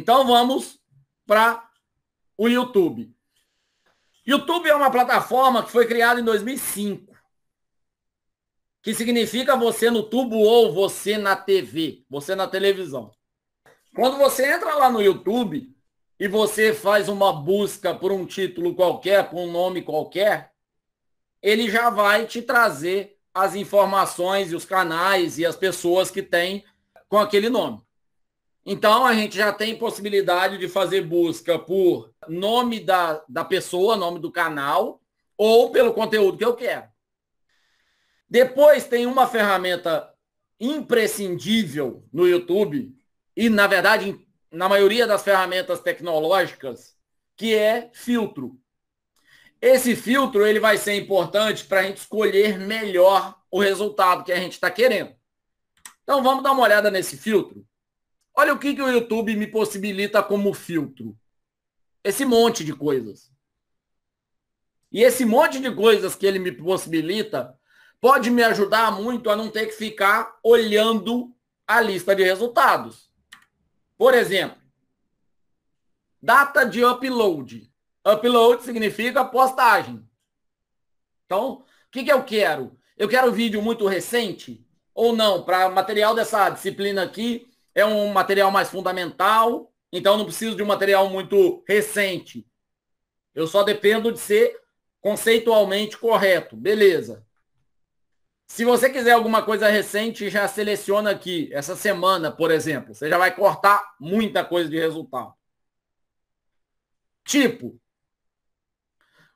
Então vamos para o YouTube. YouTube é uma plataforma que foi criada em 2005, que significa você no tubo ou você na TV, você na televisão. Quando você entra lá no YouTube e você faz uma busca por um título qualquer, por um nome qualquer, ele já vai te trazer as informações e os canais e as pessoas que têm com aquele nome. Então a gente já tem possibilidade de fazer busca por nome da, da pessoa, nome do canal, ou pelo conteúdo que eu quero. Depois tem uma ferramenta imprescindível no YouTube, e na verdade, na maioria das ferramentas tecnológicas, que é filtro. Esse filtro ele vai ser importante para a gente escolher melhor o resultado que a gente está querendo. Então vamos dar uma olhada nesse filtro. Olha o que, que o YouTube me possibilita como filtro. Esse monte de coisas. E esse monte de coisas que ele me possibilita pode me ajudar muito a não ter que ficar olhando a lista de resultados. Por exemplo, data de upload. Upload significa postagem. Então, o que, que eu quero? Eu quero vídeo muito recente ou não? Para material dessa disciplina aqui, é um material mais fundamental, então não preciso de um material muito recente. Eu só dependo de ser conceitualmente correto. Beleza. Se você quiser alguma coisa recente, já seleciona aqui. Essa semana, por exemplo. Você já vai cortar muita coisa de resultado. Tipo,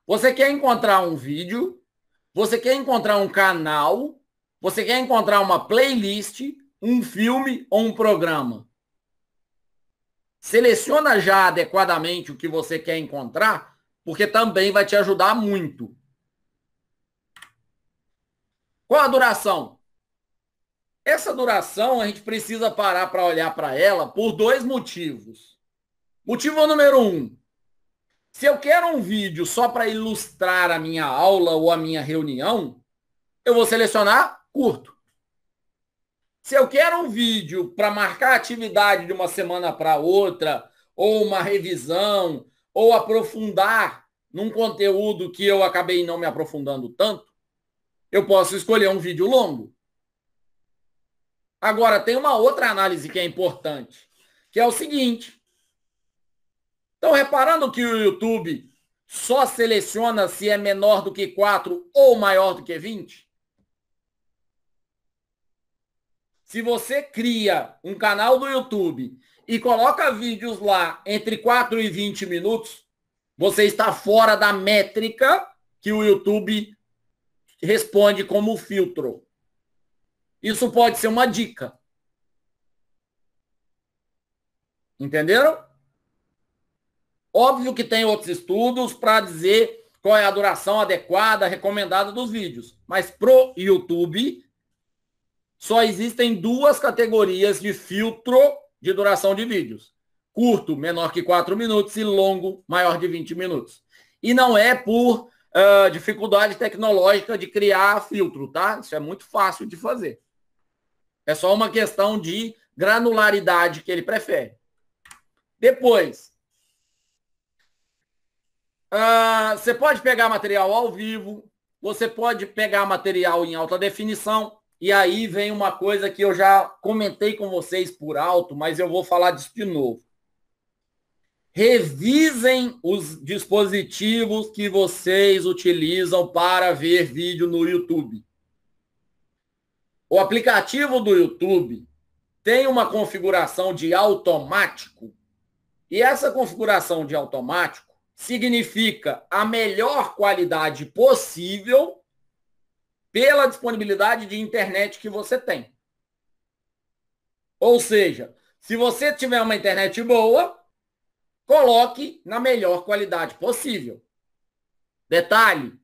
você quer encontrar um vídeo, você quer encontrar um canal, você quer encontrar uma playlist um filme ou um programa. Seleciona já adequadamente o que você quer encontrar, porque também vai te ajudar muito. Qual a duração? Essa duração a gente precisa parar para olhar para ela por dois motivos. Motivo número um: se eu quero um vídeo só para ilustrar a minha aula ou a minha reunião, eu vou selecionar curto. Se eu quero um vídeo para marcar a atividade de uma semana para outra, ou uma revisão, ou aprofundar num conteúdo que eu acabei não me aprofundando tanto, eu posso escolher um vídeo longo. Agora, tem uma outra análise que é importante, que é o seguinte. Então, reparando que o YouTube só seleciona se é menor do que 4 ou maior do que 20? Se você cria um canal do YouTube e coloca vídeos lá entre 4 e 20 minutos, você está fora da métrica que o YouTube responde como filtro. Isso pode ser uma dica. Entenderam? Óbvio que tem outros estudos para dizer qual é a duração adequada, recomendada dos vídeos. Mas pro YouTube, só existem duas categorias de filtro de duração de vídeos. Curto, menor que 4 minutos, e longo, maior de 20 minutos. E não é por uh, dificuldade tecnológica de criar filtro, tá? Isso é muito fácil de fazer. É só uma questão de granularidade que ele prefere. Depois, uh, você pode pegar material ao vivo, você pode pegar material em alta definição, e aí vem uma coisa que eu já comentei com vocês por alto, mas eu vou falar disso de novo. Revisem os dispositivos que vocês utilizam para ver vídeo no YouTube. O aplicativo do YouTube tem uma configuração de automático, e essa configuração de automático significa a melhor qualidade possível pela disponibilidade de internet que você tem. Ou seja, se você tiver uma internet boa, coloque na melhor qualidade possível. Detalhe,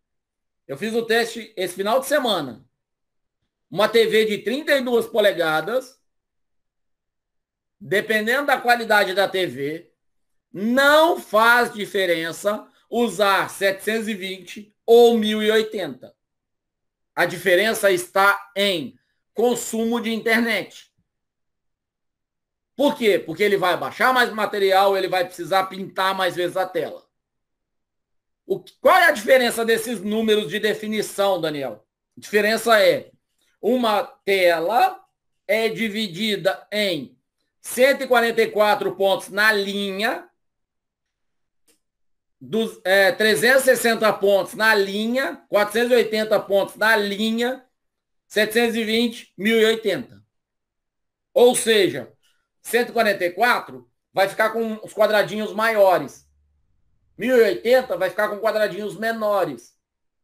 eu fiz o teste esse final de semana. Uma TV de 32 polegadas, dependendo da qualidade da TV, não faz diferença usar 720 ou 1080. A diferença está em consumo de internet. Por quê? Porque ele vai baixar mais material, ele vai precisar pintar mais vezes a tela. O, qual é a diferença desses números de definição, Daniel? A diferença é uma tela é dividida em 144 pontos na linha, dos, é, 360 pontos na linha, 480 pontos na linha, 720, 1080. Ou seja, 144 vai ficar com os quadradinhos maiores. 1080 vai ficar com quadradinhos menores.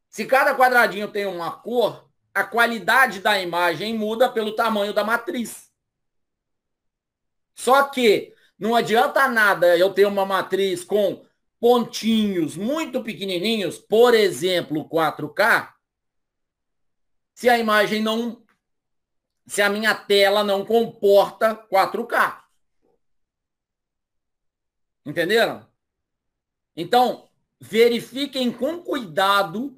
Se cada quadradinho tem uma cor, a qualidade da imagem muda pelo tamanho da matriz. Só que não adianta nada eu ter uma matriz com pontinhos muito pequenininhos, por exemplo, 4K, se a imagem não se a minha tela não comporta 4K. Entenderam? Então, verifiquem com cuidado,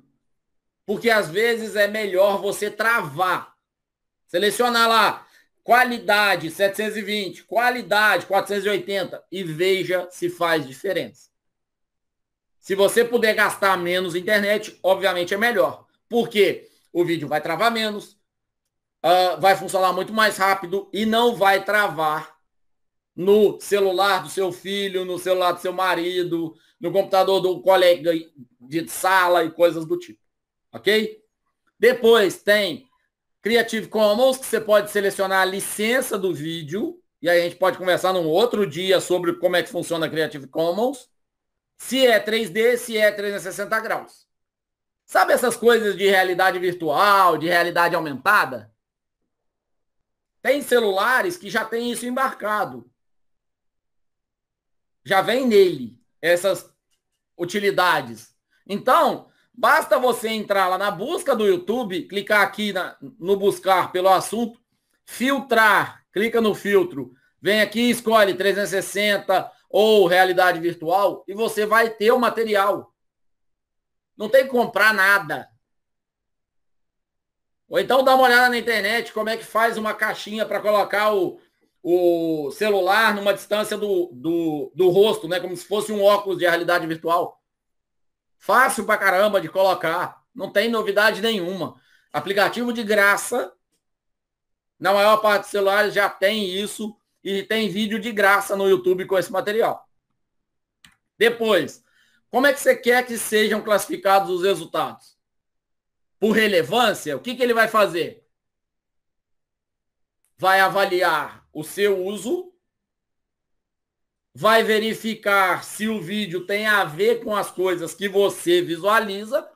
porque às vezes é melhor você travar. Selecionar lá qualidade 720, qualidade 480 e veja se faz diferença. Se você puder gastar menos internet, obviamente é melhor. Porque o vídeo vai travar menos, uh, vai funcionar muito mais rápido e não vai travar no celular do seu filho, no celular do seu marido, no computador do colega de sala e coisas do tipo. Ok? Depois tem Creative Commons, que você pode selecionar a licença do vídeo. E aí a gente pode conversar num outro dia sobre como é que funciona Creative Commons. Se é 3D, se é 360 graus. Sabe essas coisas de realidade virtual, de realidade aumentada? Tem celulares que já tem isso embarcado. Já vem nele essas utilidades. Então, basta você entrar lá na busca do YouTube, clicar aqui na, no buscar pelo assunto, filtrar, clica no filtro, vem aqui, escolhe 360 ou realidade virtual e você vai ter o material. Não tem que comprar nada. Ou então dá uma olhada na internet como é que faz uma caixinha para colocar o, o celular numa distância do, do, do rosto, né? Como se fosse um óculos de realidade virtual. Fácil pra caramba de colocar. Não tem novidade nenhuma. Aplicativo de graça. Na maior parte dos celulares já tem isso. E tem vídeo de graça no YouTube com esse material. Depois, como é que você quer que sejam classificados os resultados? por relevância, o que, que ele vai fazer? Vai avaliar o seu uso, vai verificar se o vídeo tem a ver com as coisas que você visualiza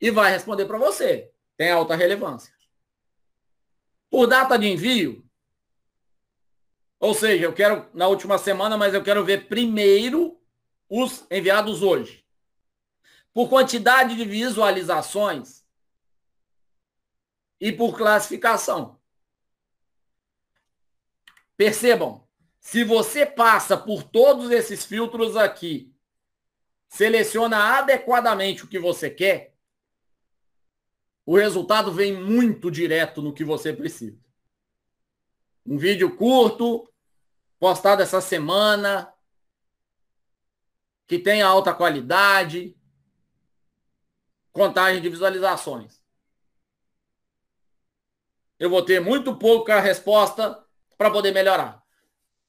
e vai responder para você. Tem alta relevância. Por data de envio, ou seja, eu quero na última semana, mas eu quero ver primeiro os enviados hoje. Por quantidade de visualizações, e por classificação. Percebam, se você passa por todos esses filtros aqui, seleciona adequadamente o que você quer, o resultado vem muito direto no que você precisa. Um vídeo curto, postado essa semana, que tenha alta qualidade, contagem de visualizações eu vou ter muito pouca resposta para poder melhorar.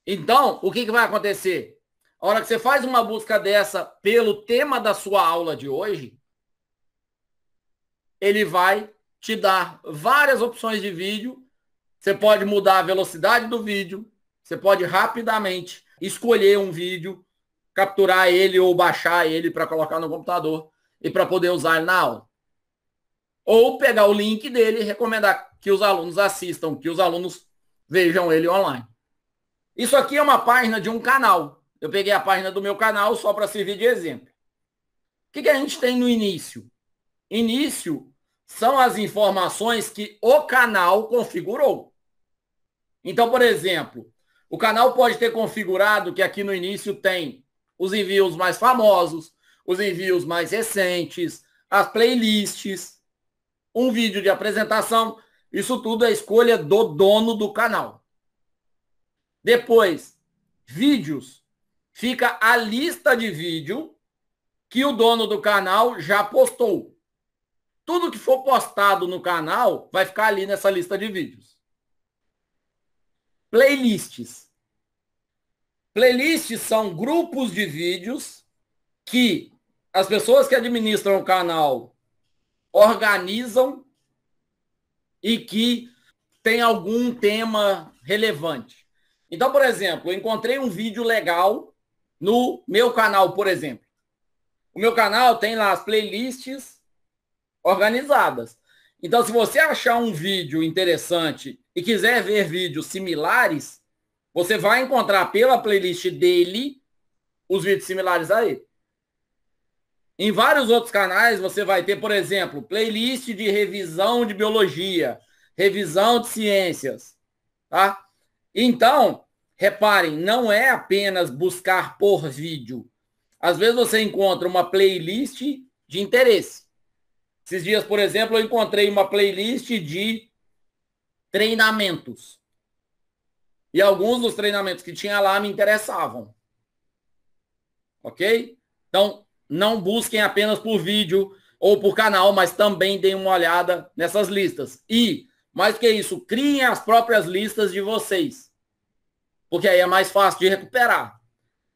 Então, o que, que vai acontecer? A hora que você faz uma busca dessa pelo tema da sua aula de hoje, ele vai te dar várias opções de vídeo. Você pode mudar a velocidade do vídeo. Você pode rapidamente escolher um vídeo, capturar ele ou baixar ele para colocar no computador e para poder usar na aula. Ou pegar o link dele e recomendar que os alunos assistam, que os alunos vejam ele online. Isso aqui é uma página de um canal. Eu peguei a página do meu canal só para servir de exemplo. O que, que a gente tem no início? Início são as informações que o canal configurou. Então, por exemplo, o canal pode ter configurado que aqui no início tem os envios mais famosos, os envios mais recentes, as playlists, um vídeo de apresentação. Isso tudo é escolha do dono do canal. Depois, vídeos, fica a lista de vídeo que o dono do canal já postou. Tudo que for postado no canal vai ficar ali nessa lista de vídeos. Playlists. Playlists são grupos de vídeos que as pessoas que administram o canal organizam e que tem algum tema relevante. Então, por exemplo, eu encontrei um vídeo legal no meu canal, por exemplo. O meu canal tem lá as playlists organizadas. Então, se você achar um vídeo interessante e quiser ver vídeos similares, você vai encontrar pela playlist dele os vídeos similares a ele. Em vários outros canais você vai ter, por exemplo, playlist de revisão de biologia, revisão de ciências, tá? Então, reparem, não é apenas buscar por vídeo. Às vezes você encontra uma playlist de interesse. Esses dias, por exemplo, eu encontrei uma playlist de treinamentos. E alguns dos treinamentos que tinha lá me interessavam. Ok? Então, não busquem apenas por vídeo ou por canal, mas também deem uma olhada nessas listas. E, mais que isso, criem as próprias listas de vocês. Porque aí é mais fácil de recuperar.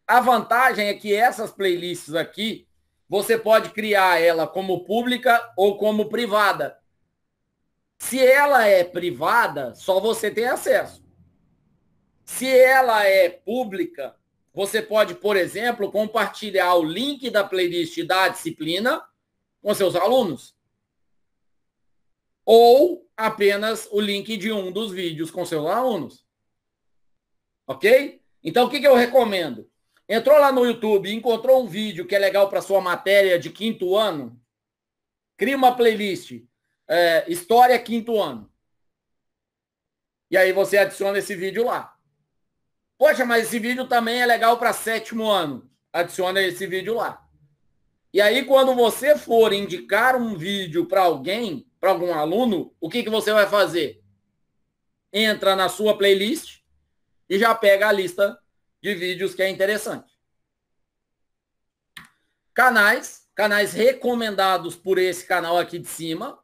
A vantagem é que essas playlists aqui, você pode criar ela como pública ou como privada. Se ela é privada, só você tem acesso. Se ela é pública, você pode, por exemplo, compartilhar o link da playlist da disciplina com seus alunos. Ou apenas o link de um dos vídeos com seus alunos. Ok? Então, o que, que eu recomendo? Entrou lá no YouTube, encontrou um vídeo que é legal para sua matéria de quinto ano? Cria uma playlist. É, História quinto ano. E aí você adiciona esse vídeo lá. Poxa, mas esse vídeo também é legal para sétimo ano. Adiciona esse vídeo lá. E aí, quando você for indicar um vídeo para alguém, para algum aluno, o que, que você vai fazer? Entra na sua playlist e já pega a lista de vídeos que é interessante. Canais, canais recomendados por esse canal aqui de cima.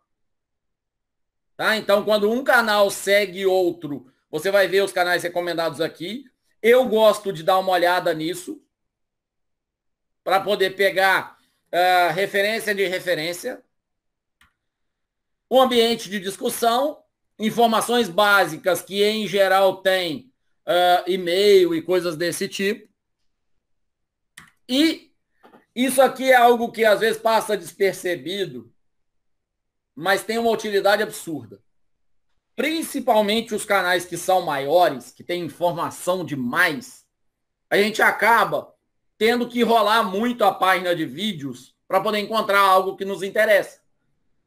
Tá? Então, quando um canal segue outro, você vai ver os canais recomendados aqui. Eu gosto de dar uma olhada nisso para poder pegar uh, referência de referência. Um ambiente de discussão, informações básicas que em geral tem uh, e-mail e coisas desse tipo. E isso aqui é algo que às vezes passa despercebido, mas tem uma utilidade absurda principalmente os canais que são maiores, que têm informação demais, a gente acaba tendo que rolar muito a página de vídeos para poder encontrar algo que nos interessa.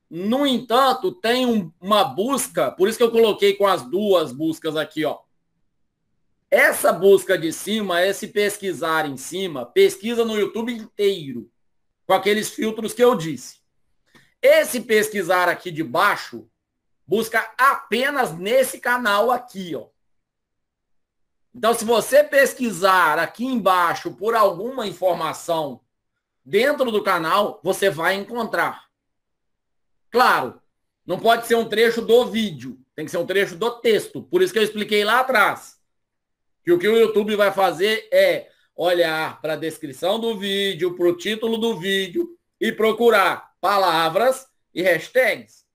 No entanto, tem um, uma busca, por isso que eu coloquei com as duas buscas aqui, ó. Essa busca de cima, esse pesquisar em cima, pesquisa no YouTube inteiro, com aqueles filtros que eu disse. Esse pesquisar aqui de baixo busca apenas nesse canal aqui, ó. Então, se você pesquisar aqui embaixo por alguma informação dentro do canal, você vai encontrar. Claro, não pode ser um trecho do vídeo, tem que ser um trecho do texto. Por isso que eu expliquei lá atrás. Que o que o YouTube vai fazer é olhar para a descrição do vídeo, para o título do vídeo e procurar palavras e hashtags.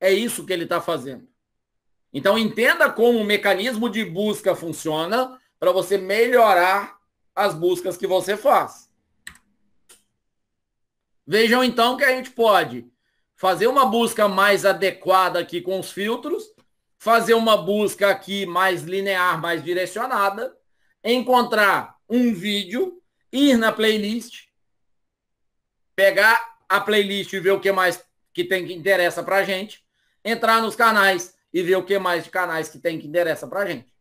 É isso que ele está fazendo. Então entenda como o mecanismo de busca funciona para você melhorar as buscas que você faz. Vejam então que a gente pode fazer uma busca mais adequada aqui com os filtros, fazer uma busca aqui mais linear, mais direcionada, encontrar um vídeo, ir na playlist, pegar a playlist e ver o que mais que tem que interessa para gente, entrar nos canais e ver o que mais de canais que tem que interessa pra gente.